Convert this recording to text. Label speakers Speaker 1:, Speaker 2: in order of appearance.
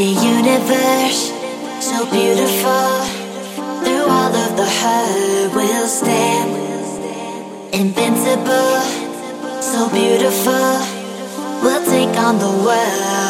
Speaker 1: The universe, so beautiful. Through all of the hurt, we'll stand. Invincible, so beautiful. We'll take on the world.